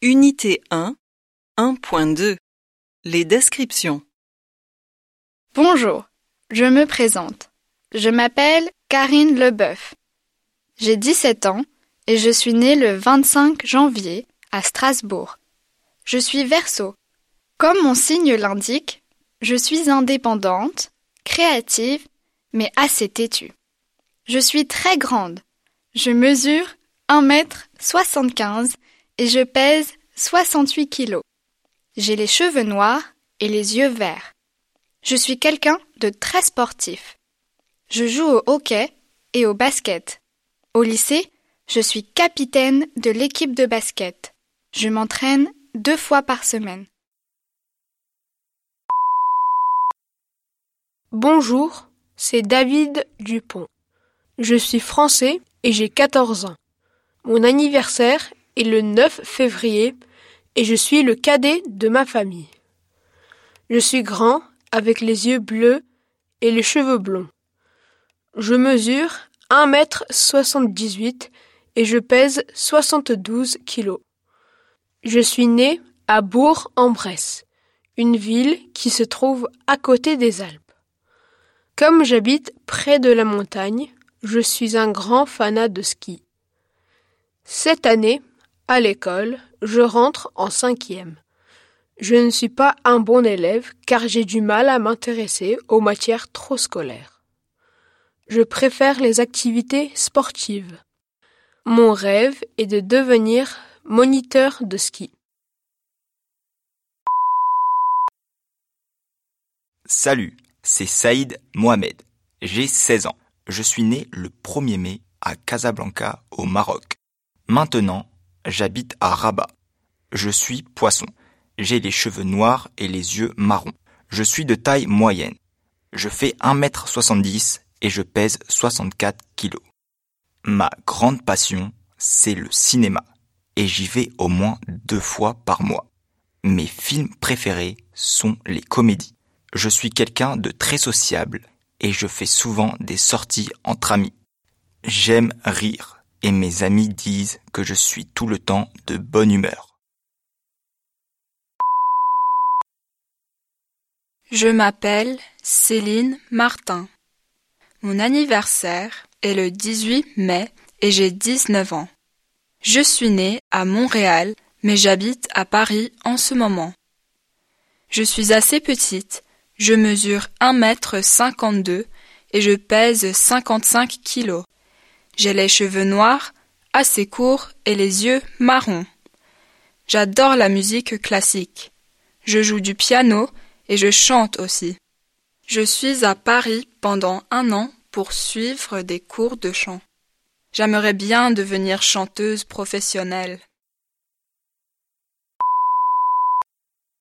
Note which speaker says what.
Speaker 1: Unité 1, 1.2 Les descriptions.
Speaker 2: Bonjour, je me présente. Je m'appelle Karine Leboeuf. J'ai 17 ans et je suis née le 25 janvier à Strasbourg. Je suis verso. Comme mon signe l'indique, je suis indépendante, créative, mais assez têtue. Je suis très grande. Je mesure 1 mètre 75 et je pèse 68 kilos. J'ai les cheveux noirs et les yeux verts. Je suis quelqu'un de très sportif. Je joue au hockey et au basket. Au lycée, je suis capitaine de l'équipe de basket. Je m'entraîne deux fois par semaine.
Speaker 3: Bonjour, c'est David Dupont. Je suis français et j'ai 14 ans. Mon anniversaire le 9 février et je suis le cadet de ma famille. Je suis grand avec les yeux bleus et les cheveux blonds. Je mesure 1 mètre 78 et je pèse 72 kilos. Je suis né à Bourg-en-Bresse, une ville qui se trouve à côté des Alpes. Comme j'habite près de la montagne, je suis un grand fanat de ski. Cette année, à l'école, je rentre en cinquième. Je ne suis pas un bon élève car j'ai du mal à m'intéresser aux matières trop scolaires. Je préfère les activités sportives. Mon rêve est de devenir moniteur de ski.
Speaker 4: Salut, c'est Saïd Mohamed. J'ai 16 ans. Je suis né le 1er mai à Casablanca, au Maroc. Maintenant, j'habite à Rabat. Je suis poisson. J'ai les cheveux noirs et les yeux marrons. Je suis de taille moyenne. Je fais 1m70 et je pèse 64 kilos. Ma grande passion, c'est le cinéma. Et j'y vais au moins deux fois par mois. Mes films préférés sont les comédies. Je suis quelqu'un de très sociable et je fais souvent des sorties entre amis. J'aime rire et mes amis disent que je suis tout le temps de bonne humeur.
Speaker 5: Je m'appelle Céline Martin. Mon anniversaire est le 18 mai et j'ai 19 ans. Je suis née à Montréal, mais j'habite à Paris en ce moment. Je suis assez petite je mesure un mètre cinquante-deux et je pèse cinquante-cinq kilos. J'ai les cheveux noirs, assez courts et les yeux marrons. J'adore la musique classique. Je joue du piano et je chante aussi. Je suis à Paris pendant un an pour suivre des cours de chant. J'aimerais bien devenir chanteuse professionnelle.